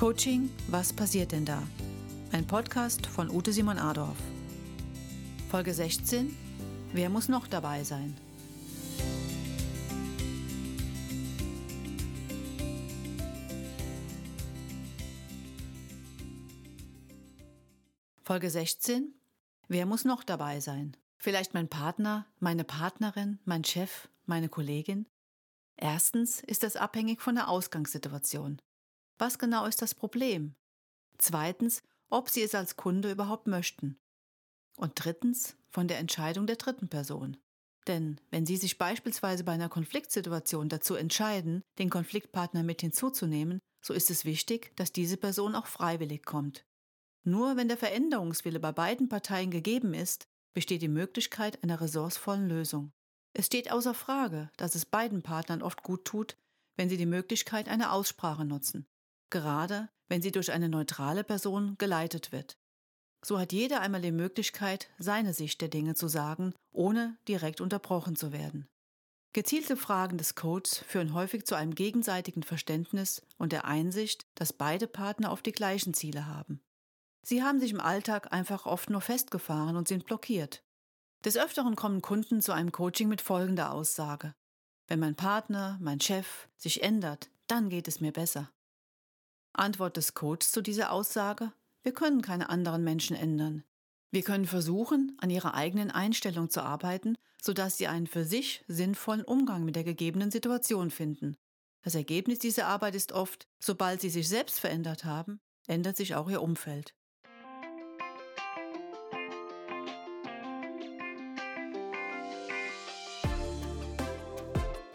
Coaching, was passiert denn da? Ein Podcast von Ute Simon Adorf. Folge 16. Wer muss noch dabei sein? Folge 16. Wer muss noch dabei sein? Vielleicht mein Partner, meine Partnerin, mein Chef, meine Kollegin? Erstens ist das abhängig von der Ausgangssituation. Was genau ist das Problem? Zweitens, ob Sie es als Kunde überhaupt möchten. Und drittens, von der Entscheidung der dritten Person. Denn wenn Sie sich beispielsweise bei einer Konfliktsituation dazu entscheiden, den Konfliktpartner mit hinzuzunehmen, so ist es wichtig, dass diese Person auch freiwillig kommt. Nur wenn der Veränderungswille bei beiden Parteien gegeben ist, besteht die Möglichkeit einer ressourcevollen Lösung. Es steht außer Frage, dass es beiden Partnern oft gut tut, wenn sie die Möglichkeit einer Aussprache nutzen gerade wenn sie durch eine neutrale Person geleitet wird. So hat jeder einmal die Möglichkeit, seine Sicht der Dinge zu sagen, ohne direkt unterbrochen zu werden. Gezielte Fragen des Codes führen häufig zu einem gegenseitigen Verständnis und der Einsicht, dass beide Partner auf die gleichen Ziele haben. Sie haben sich im Alltag einfach oft nur festgefahren und sind blockiert. Des Öfteren kommen Kunden zu einem Coaching mit folgender Aussage. Wenn mein Partner, mein Chef sich ändert, dann geht es mir besser. Antwort des Coaches zu dieser Aussage? Wir können keine anderen Menschen ändern. Wir können versuchen, an ihrer eigenen Einstellung zu arbeiten, sodass sie einen für sich sinnvollen Umgang mit der gegebenen Situation finden. Das Ergebnis dieser Arbeit ist oft, sobald sie sich selbst verändert haben, ändert sich auch ihr Umfeld.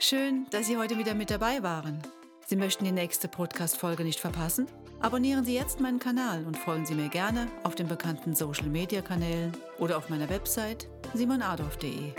Schön, dass Sie heute wieder mit dabei waren. Sie möchten die nächste Podcast-Folge nicht verpassen? Abonnieren Sie jetzt meinen Kanal und folgen Sie mir gerne auf den bekannten Social-Media-Kanälen oder auf meiner Website simonadolf.de.